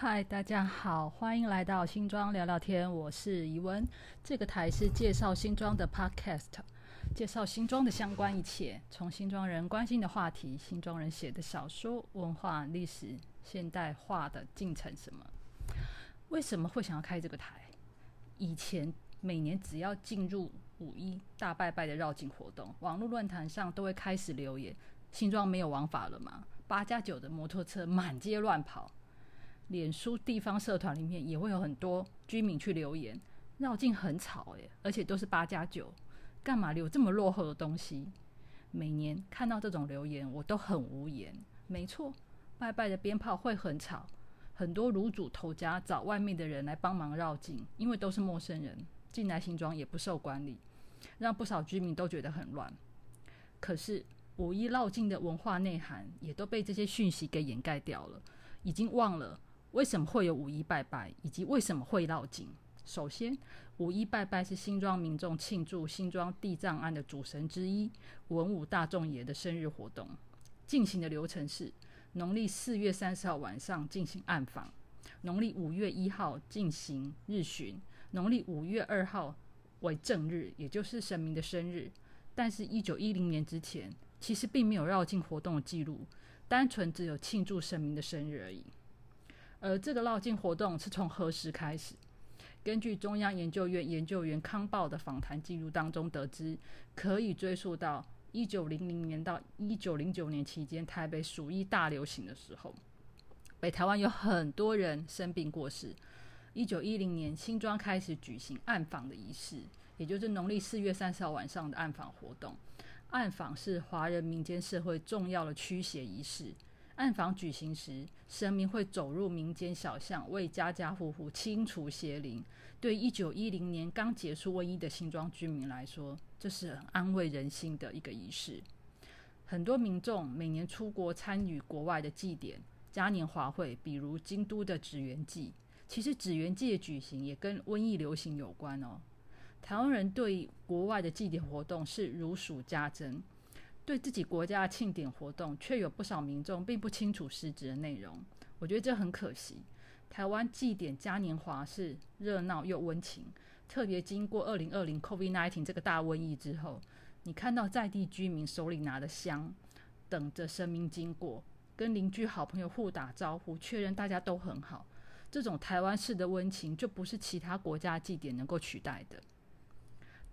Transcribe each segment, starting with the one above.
嗨，大家好，欢迎来到新庄聊聊天，我是怡文。这个台是介绍新庄的 Podcast，介绍新庄的相关一切，从新庄人关心的话题，新庄人写的小说、文化、历史、现代化的进程什么。为什么会想要开这个台？以前每年只要进入五一大拜拜的绕境活动，网络论坛上都会开始留言：新庄没有王法了吗？八加九的摩托车满街乱跑。脸书地方社团里面也会有很多居民去留言，绕境很吵诶，而且都是八加九，干嘛留这么落后的东西？每年看到这种留言，我都很无言。没错，拜拜的鞭炮会很吵，很多卤主头家找外面的人来帮忙绕境，因为都是陌生人进来新装也不受管理，让不少居民都觉得很乱。可是五一绕境的文化内涵也都被这些讯息给掩盖掉了，已经忘了。为什么会有五一拜拜，以及为什么会绕境？首先，五一拜拜是新庄民众庆祝新庄地藏庵的主神之一文武大众爷的生日活动。进行的流程是：农历四月三十号晚上进行暗访，农历五月一号进行日巡，农历五月二号为正日，也就是神明的生日。但是，一九一零年之前，其实并没有绕境活动的记录，单纯只有庆祝神明的生日而已。而这个绕境活动是从何时开始？根据中央研究院研究员康报的访谈记录当中得知，可以追溯到一九零零年到一九零九年期间，台北鼠疫大流行的时候，北台湾有很多人生病过世。一九一零年，新庄开始举行暗访的仪式，也就是农历四月三十号晚上的暗访活动。暗访是华人民间社会重要的驱邪仪式。暗访举行时，神明会走入民间小巷，为家家户户清除邪灵。对一九一零年刚结束瘟疫的新庄居民来说，这是很安慰人心的一个仪式。很多民众每年出国参与国外的祭典、嘉年华会，比如京都的纸园祭。其实纸园祭的举行也跟瘟疫流行有关哦。台湾人对国外的祭典活动是如数家珍。对自己国家的庆典活动，却有不少民众并不清楚实质的内容。我觉得这很可惜。台湾祭典嘉年华是热闹又温情，特别经过二零二零 COVID-19 这个大瘟疫之后，你看到在地居民手里拿的香，等着神明经过，跟邻居好朋友互打招呼，确认大家都很好。这种台湾式的温情，就不是其他国家祭典能够取代的。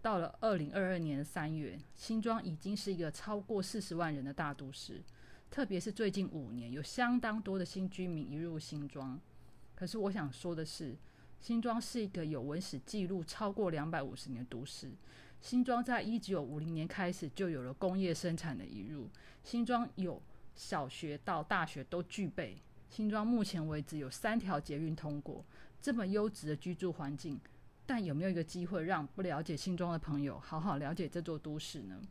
到了二零二二年三月，新庄已经是一个超过四十万人的大都市。特别是最近五年，有相当多的新居民移入新庄。可是我想说的是，新庄是一个有文史记录超过两百五十年的都市。新庄在一九五零年开始就有了工业生产的移入。新庄有小学到大学都具备。新庄目前为止有三条捷运通过，这么优质的居住环境。但有没有一个机会让不了解新庄的朋友好好了解这座都市呢？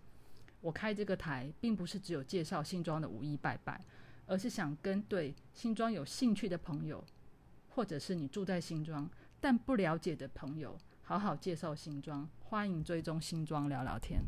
我开这个台，并不是只有介绍新庄的五一拜拜，而是想跟对新庄有兴趣的朋友，或者是你住在新庄但不了解的朋友，好好介绍新庄。欢迎追踪新庄聊聊天。